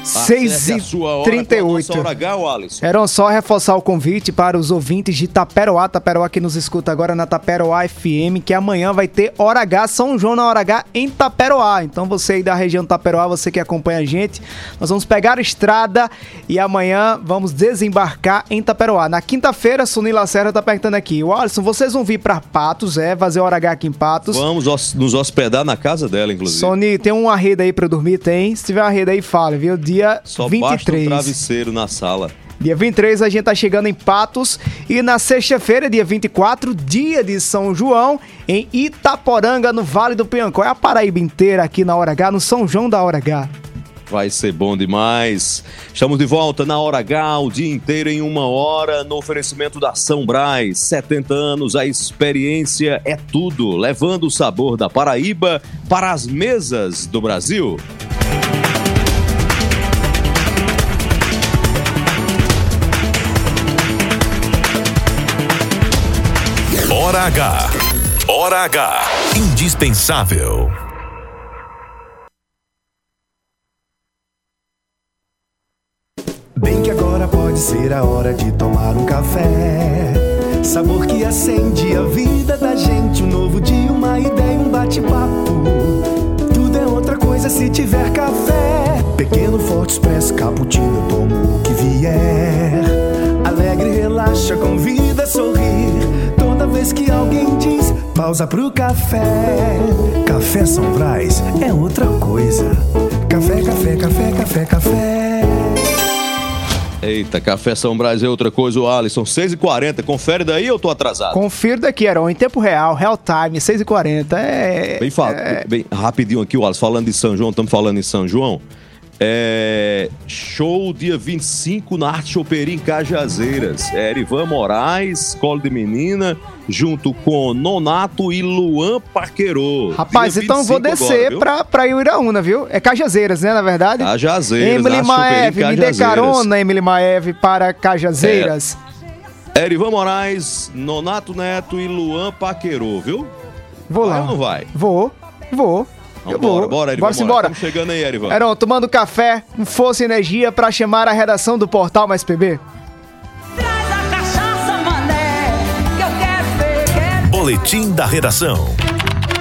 6 Acesse a e sua hora 38. com a nossa hora H. Era só reforçar o convite para os ouvintes de Taperoá, Taperoá que nos escuta agora na Taperoá FM, que amanhã vai ter Hora H, São João na Hora H em Taperoá. Então você aí da região Taperoá, você que acompanha a gente, nós vamos pegar a estrada e amanhã vamos desembarcar em Taperoá. Na quinta-feira, Sunila Serra tá perguntando aqui, o Alisson, vocês vão vir para Patos, é, fazer Hora H aqui em Patos. Vamos nos hospedar na casa dela, inclusive. Sony, tem uma rede aí pra eu dormir? Tem. Se tiver uma rede aí, fala, viu? Dia Só basta um 23. travesseiro na sala. Dia 23 a gente tá chegando em Patos e na sexta-feira, dia 24, dia de São João, em Itaporanga, no Vale do Piancó. É a Paraíba inteira aqui na Hora H, no São João da Hora H. Vai ser bom demais. Estamos de volta na Hora H, o dia inteiro em uma hora, no oferecimento da São Brás. 70 anos, a experiência é tudo, levando o sabor da Paraíba para as mesas do Brasil. Hora H. Hora H. Indispensável. Bem que agora pode ser a hora de tomar um café. Sabor que acende a vida da gente. Um novo dia, uma ideia, um bate-papo. Tudo é outra coisa se tiver café. Pequeno, forte, expresso, cappuccino, tomo o que vier. Alegre, relaxa, convida a sorrir. Vez que alguém diz pausa pro café. Café São Brás é outra coisa. Café, café, café, café, café. Eita, Café São Brás é outra coisa, o Alisson. 6h40, confere daí eu tô atrasado? Confiro daqui, Heron, em tempo real, real time, 6h40. É. Bem, fa- bem rapidinho aqui, o Alisson, falando de São João, estamos falando em São João. É, show dia 25 na Arte Choperia em Cajazeiras. É Erivan Moraes, Colo de Menina, junto com Nonato e Luan Paquerô. Rapaz, então vou 25 agora, descer viu? pra, pra Iraúna, viu? É Cajazeiras, né, na verdade? Cajazeiras, Emily Maeve, me dê carona, Emily Maeve, para Cajazeiras. Erivan Moraes, Nonato Neto e Luan Paquerô, viu? Vou Vai lá. ou não vai? Vou, vou. Eu bora, bora, Erivan Bora embora. Estamos chegando aí, Erivan. Heron, tomando café, com força e energia pra chamar a redação do Portal Mais PB. Cachaça, mané, que eu quero ver, quero Boletim da redação.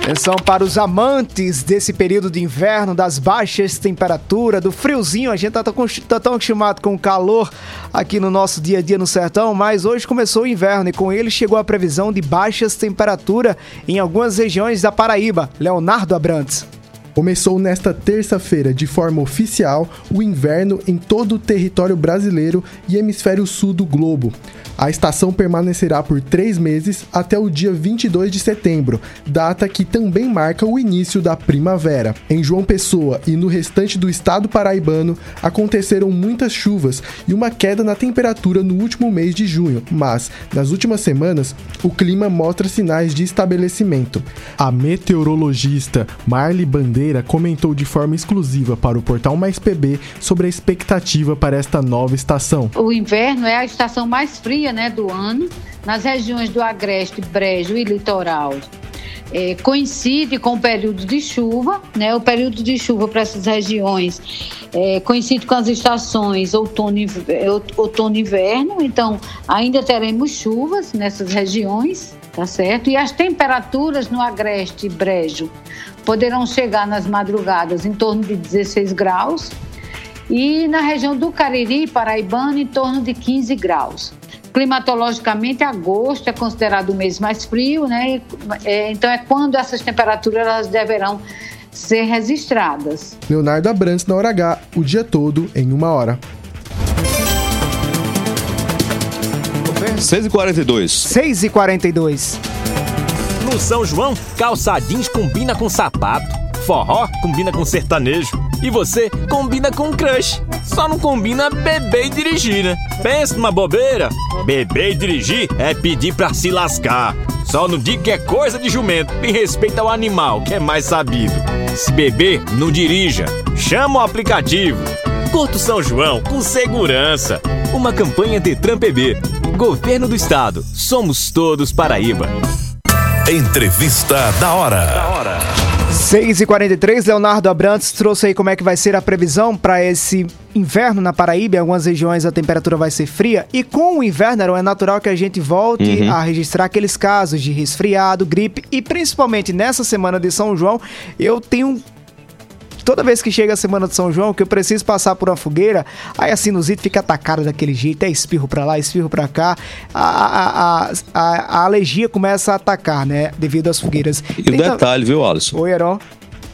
Atenção para os amantes desse período de inverno, das baixas temperaturas, do friozinho. A gente tá tão, tá tão acostumado com o calor aqui no nosso dia a dia no sertão, mas hoje começou o inverno e com ele chegou a previsão de baixas temperaturas em algumas regiões da Paraíba. Leonardo Abrantes. Começou nesta terça-feira, de forma oficial, o inverno em todo o território brasileiro e hemisfério sul do globo. A estação permanecerá por três meses até o dia 22 de setembro, data que também marca o início da primavera. Em João Pessoa e no restante do estado paraibano, aconteceram muitas chuvas e uma queda na temperatura no último mês de junho, mas, nas últimas semanas, o clima mostra sinais de estabelecimento. A meteorologista Marli Bandeira comentou de forma exclusiva para o portal Mais PB sobre a expectativa para esta nova estação. O inverno é a estação mais fria né, do ano. Nas regiões do Agreste, Brejo e Litoral, é, coincide com o período de chuva. Né? O período de chuva para essas regiões é, coincide com as estações outono, outono e inverno. Então, ainda teremos chuvas nessas regiões, tá certo? E as temperaturas no Agreste e Brejo poderão chegar nas madrugadas em torno de 16 graus e na região do Cariri, Paraibano, em torno de 15 graus. Climatologicamente, agosto é considerado o mês mais frio, né? É, Então é quando essas temperaturas elas deverão ser registradas. Leonardo Abrantes na hora H, o dia todo em uma hora. 6h42. 6h42. No São João, calçadinhos combina com sapato, forró combina com sertanejo e você combina com crush. Só não combina beber e dirigir, né? Pensa numa bobeira. Beber e dirigir é pedir pra se lascar. Só não diga que é coisa de jumento e respeita o animal, que é mais sabido. Se beber, não dirija. Chama o aplicativo. Curta o São João com segurança. Uma campanha Detran PB. Governo do Estado. Somos todos Paraíba. Entrevista da hora. 6h43, Leonardo Abrantes trouxe aí como é que vai ser a previsão para esse inverno na Paraíba. Em algumas regiões a temperatura vai ser fria. E com o inverno, é natural que a gente volte Uhum. a registrar aqueles casos de resfriado, gripe e principalmente nessa semana de São João, eu tenho toda vez que chega a semana de São João, que eu preciso passar por uma fogueira, aí a sinusite fica atacada daquele jeito, é espirro pra lá, espirro pra cá, a, a, a, a, alergia começa a atacar, né, devido às fogueiras. E o Tem tam- detalhe, viu, Alisson? Oi, Heron.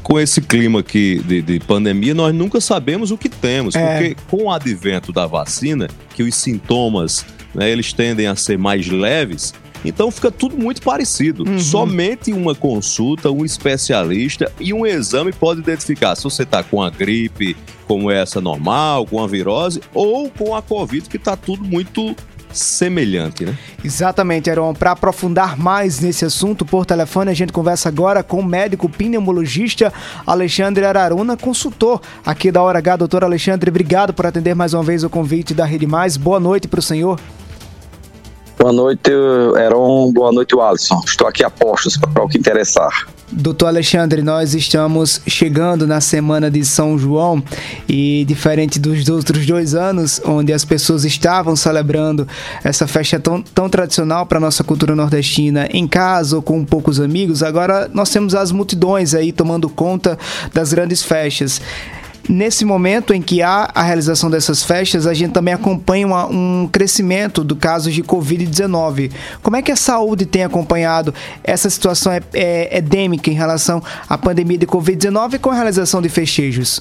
Com esse clima aqui de, de pandemia, nós nunca sabemos o que temos. É. Porque com o advento da vacina, que os sintomas, né, eles tendem a ser mais leves, então fica tudo muito parecido. Uhum. Somente uma consulta, um especialista e um exame pode identificar se você está com a gripe como essa normal, com a virose ou com a Covid, que está tudo muito semelhante, né? Exatamente, Heron. Para aprofundar mais nesse assunto, por telefone, a gente conversa agora com o médico pneumologista Alexandre Araruna, consultor aqui da Hora H. Doutor Alexandre, obrigado por atender mais uma vez o convite da Rede Mais. Boa noite para o senhor. Boa noite, Heron. Boa noite, Alisson. Estou aqui a postos para o que interessar. Doutor Alexandre, nós estamos chegando na semana de São João e, diferente dos outros dois anos, onde as pessoas estavam celebrando essa festa tão, tão tradicional para nossa cultura nordestina em casa ou com poucos amigos, agora nós temos as multidões aí tomando conta das grandes festas. Nesse momento em que há a realização dessas festas, a gente também acompanha uma- um crescimento do casos de Covid-19. Como é que a saúde tem acompanhado essa situação é, é, endêmica em relação à pandemia de Covid-19 com a realização de festejos?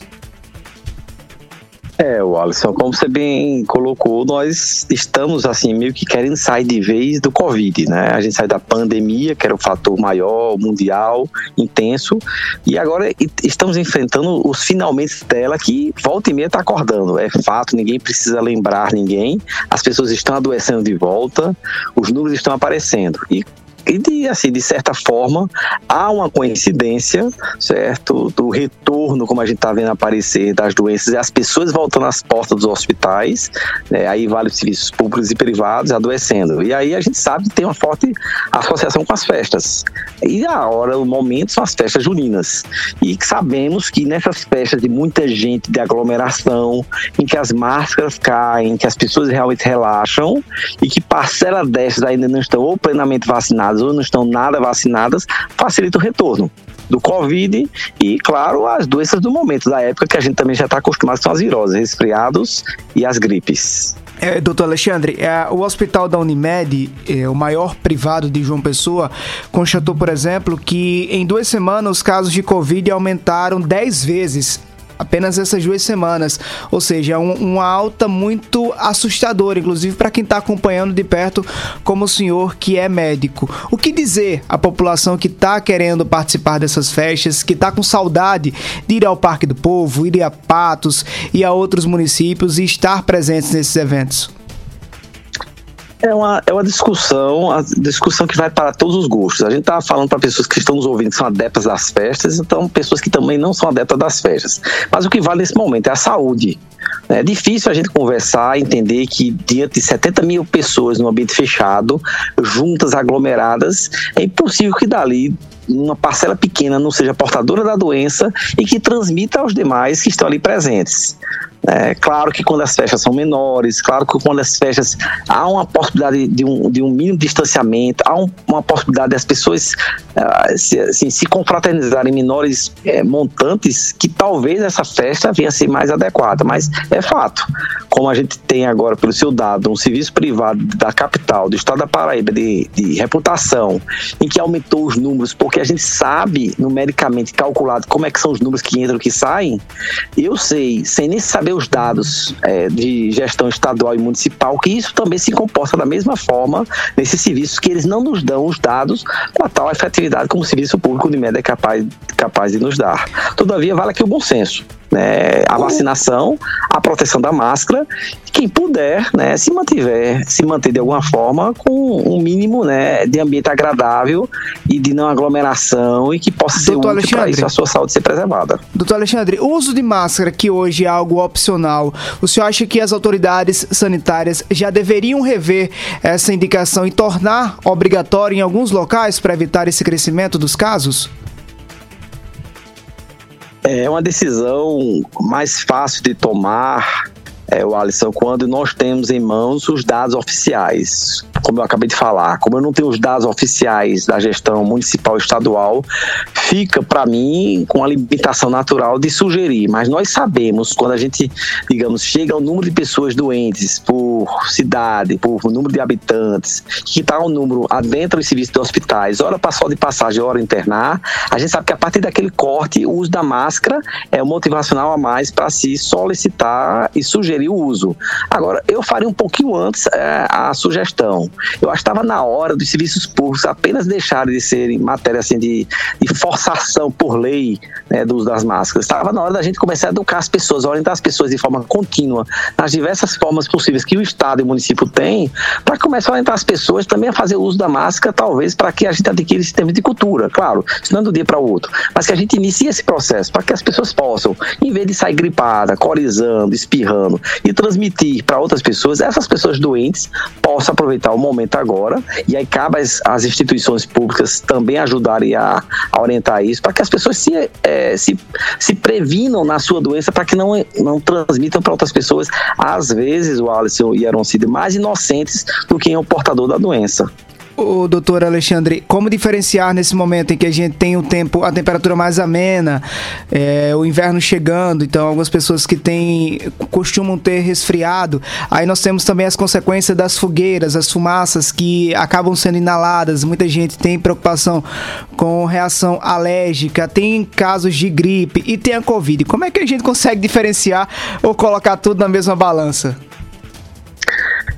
É, o Alisson, como você bem colocou, nós estamos assim meio que querendo sair de vez do Covid, né? A gente sai da pandemia, que era o fator maior, mundial, intenso, e agora estamos enfrentando os finalmente dela que volta e meia está acordando. É fato, ninguém precisa lembrar ninguém. As pessoas estão adoecendo de volta, os números estão aparecendo. E e de, assim, de certa forma, há uma coincidência, certo? Do retorno, como a gente está vendo aparecer, das doenças, as pessoas voltando às portas dos hospitais, né? aí vale os serviços públicos e privados adoecendo. E aí a gente sabe que tem uma forte associação com as festas. E a hora, o momento são as festas juninas. E sabemos que nessas festas de muita gente, de aglomeração, em que as máscaras caem, que as pessoas realmente relaxam e que parcela dessas ainda não estão ou plenamente vacinadas ou não estão nada vacinadas, facilita o retorno do Covid e, claro, as doenças do momento, da época que a gente também já está acostumado com as viroses, resfriados e as gripes. É, doutor Alexandre, é, o hospital da Unimed, é, o maior privado de João Pessoa, constatou, por exemplo, que em duas semanas os casos de Covid aumentaram 10 vezes. Apenas essas duas semanas. Ou seja, um- uma alta muito assustadora, inclusive para quem está acompanhando de perto, como o senhor que é médico. O que dizer à população que está querendo participar dessas festas, que está com saudade de ir ao Parque do Povo, ir a Patos e a outros municípios e estar presentes nesses eventos? É uma, é uma discussão, a discussão que vai para todos os gostos. A gente estava falando para pessoas que estão nos ouvindo que são adeptas das festas, então pessoas que também não são adeptas das festas. Mas o que vale nesse momento é a saúde. É difícil a gente conversar, entender que diante de 70 mil pessoas num ambiente fechado, juntas, aglomeradas, é impossível que dali uma parcela pequena não seja portadora da doença e que transmita aos demais que estão ali presentes. É claro que quando as festas são menores, claro que quando as festas há uma possibilidade de um, de um mínimo distanciamento, há um- uma possibilidade das pessoas ah, se, assim, se confraternizarem em menores eh, montantes, que talvez essa festa venha a ser mais adequada, mas é fato. Como a gente tem agora, pelo seu dado, um serviço privado da capital, do estado da Paraíba, de, de reputação, em que aumentou os números, porque a gente sabe numericamente calculado como é que são os números que entram e que saem, eu sei, sem nem saber os dados eh, de gestão estadual e municipal, que isso também se comporta da mesma forma nesses serviços, que eles não nos dão os dados com a tal efetividade como o serviço público de média é capaz, capaz de nos dar. Todavia, vale aqui o bom senso. Né? A vacinação, a proteção da máscara, quem puder, né, se mantiver, se manter de alguma forma com um mínimo né, de ambiente agradável e de não aglomeração e que possa ser Doutor útil para isso a sua saúde ser preservada. Doutor Alexandre, o uso de máscara, que hoje é algo opcional, o senhor acha que as autoridades sanitárias já deveriam rever essa indicação e tornar obrigatório em alguns locais para evitar esse crescimento dos casos? É uma decisão mais fácil de tomar, é, o Alisson, quando nós temos em mãos os dados oficiais. Como eu acabei de falar, como eu não tenho os dados oficiais da gestão municipal e estadual, fica para mim com a limitação natural de sugerir. Mas nós sabemos, quando a gente, digamos, chega ao número de pessoas doentes por cidade, por número de habitantes, que está um número adentro dos serviços de hospitais, hora só de passagem, hora internar, a gente sabe que a partir daquele corte, o uso da máscara é um motivacional a mais para se solicitar e sugerir o uso. Agora, eu faria um pouquinho antes é, a sugestão. Eu acho que estava na hora dos serviços públicos apenas deixarem de serem matéria assim, de, de forçação por lei né, do uso das máscaras. Estava na hora da gente começar a educar as pessoas, orientar as pessoas de forma contínua, nas diversas formas possíveis que o Estado e o município têm, para começar a orientar as pessoas também a fazer uso da máscara, talvez para que a gente adquira esse termo de cultura, claro, isso não do dia para o outro, mas que a gente inicie esse processo para que as pessoas possam, em vez de sair gripada, corizando, espirrando e transmitir para outras pessoas, essas pessoas doentes possam aproveitar o momento agora e aí cabe às, às instituições públicas também ajudarem a, a orientar isso para que as pessoas se, eh, se, se previnam na sua doença para que não, não transmitam para outras pessoas, às vezes, o Alisson e Aaron Cid, mais inocentes do que o portador da doença. O doutor Alexandre, como diferenciar nesse momento em que a gente tem o tempo, a temperatura mais amena, é, o inverno chegando, então algumas pessoas que têm, costumam ter resfriado, aí nós temos também as consequências das fogueiras, as fumaças que acabam sendo inaladas, muita gente tem preocupação com reação alérgica, tem casos de gripe e tem a Covid. Como é que a gente consegue diferenciar ou colocar tudo na mesma balança?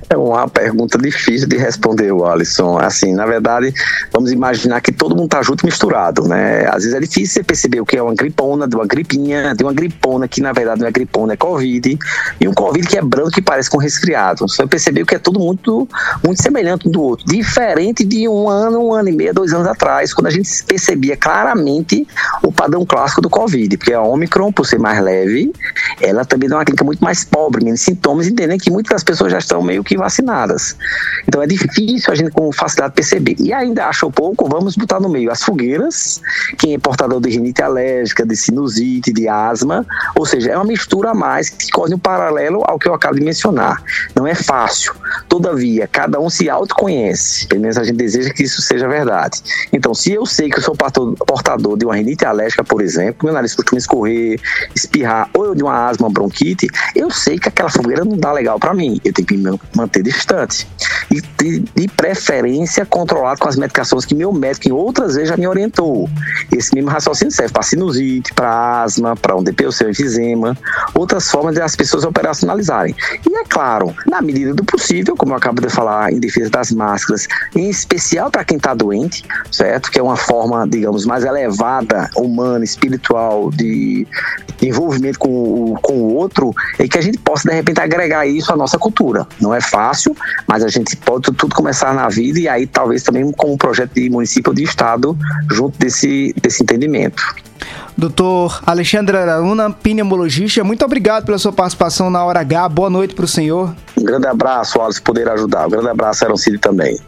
É uma pergunta difícil de responder, Alisson. Assim, na verdade, vamos imaginar que todo mundo está junto e misturado, né? Às vezes é difícil você perceber o que é uma gripona, de uma gripinha, de uma gripona que na verdade não é gripona, é Covid, e um Covid que é branco que parece com resfriado. Você percebeu que é tudo muito, muito semelhante um do outro. Diferente de um ano, um ano e meio, dois anos atrás, quando a gente percebia claramente o padrão clássico do Covid, porque a Omicron, por ser mais leve, ela também dá uma clínica muito mais pobre, menos sintomas, entendendo que muitas pessoas já estão meio que vacinadas. Então é difícil a gente com facilidade perceber. E ainda achou pouco, vamos botar no meio as fogueiras, quem é portador de rinite alérgica, de sinusite, de asma, ou seja, é uma mistura a mais que corre um paralelo ao que eu acabo de mencionar. Não é fácil. Todavia, cada um se autoconhece. Pelo menos a gente deseja que isso seja verdade. Então, se eu sei que eu sou portador de uma rinite alérgica, por exemplo, meu nariz costuma escorrer, espirrar, ou eu de uma asma, bronquite, eu sei que aquela fogueira não dá legal para mim. Eu tenho que me manter distante. E de, de, preferência controlado com as medicações que meu médico em outras vezes já me orientou. Esse mesmo raciocínio serve para sinusite, para asma, para um DPOC, enfisema, outras formas de as pessoas operacionalizarem. E é claro, na medida do possível, como eu acabo de falar, em defesa das máscaras, em especial para quem está doente, certo? Que é uma forma, digamos, mais elevada, humana, espiritual, de, envolvimento com o, com o outro, é que a gente possa, de repente, agregar isso à nossa cultura. Não é fácil, mas a gente pode tudo começar na vida e aí talvez também com um projeto de município ou de estado junto desse, desse entendimento. Doutor Alexandre Aruna, pneumologista, muito obrigado pela sua participação na Hora H. Boa noite para o senhor. Um grande abraço, Alice, poder ajudar. Um grande abraço, Aroncide também.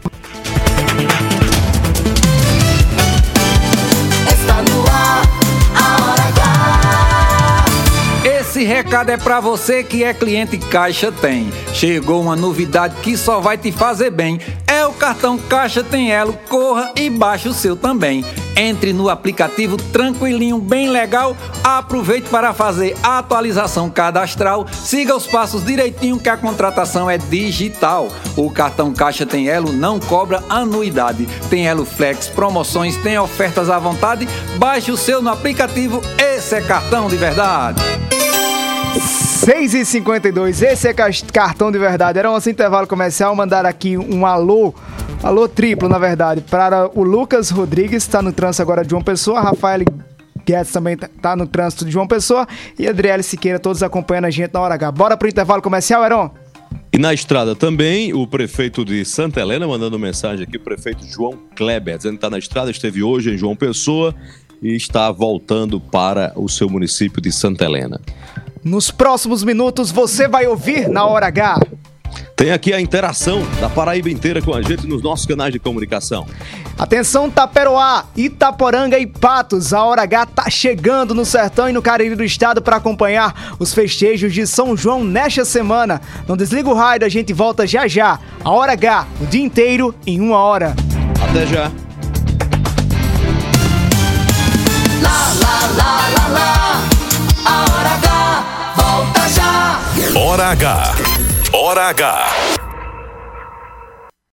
Recado é pra você que é cliente Caixa Tem. Chegou uma novidade que só vai te fazer bem. É o cartão Caixa Tem Elo. Corra e baixe o seu também. Entre no aplicativo tranquilinho, bem legal. Aproveite para fazer a atualização cadastral. Siga os passos direitinho que a contratação é digital. O cartão Caixa Tem Elo não cobra anuidade. Tem Elo Flex, promoções, tem ofertas à vontade. Baixe o seu no aplicativo. Esse é cartão de verdade. 6 e 52 esse é cartão de verdade. Era nosso intervalo comercial. Mandar aqui um alô, alô triplo, na verdade, para o Lucas Rodrigues, está no trânsito agora de João Pessoa. Rafael Guedes também está no trânsito de João Pessoa. E Adriele Siqueira, todos acompanhando a gente na hora H. Bora pro intervalo comercial, Heron? E na estrada também, o prefeito de Santa Helena mandando mensagem aqui, o prefeito João Kleber, dizendo que está na estrada, esteve hoje em João Pessoa e está voltando para o seu município de Santa Helena. Nos próximos minutos você vai ouvir na hora H. Tem aqui a interação da Paraíba inteira com a gente nos nossos canais de comunicação. Atenção Taperoá, Itaporanga e Patos, a hora H tá chegando no sertão e no Cariri do estado para acompanhar os festejos de São João nesta semana. Não desliga o raio, a gente volta já já. A hora H, o dia inteiro em uma hora. Até já. Lá, lá, lá, lá, lá. Hora H. Hora H.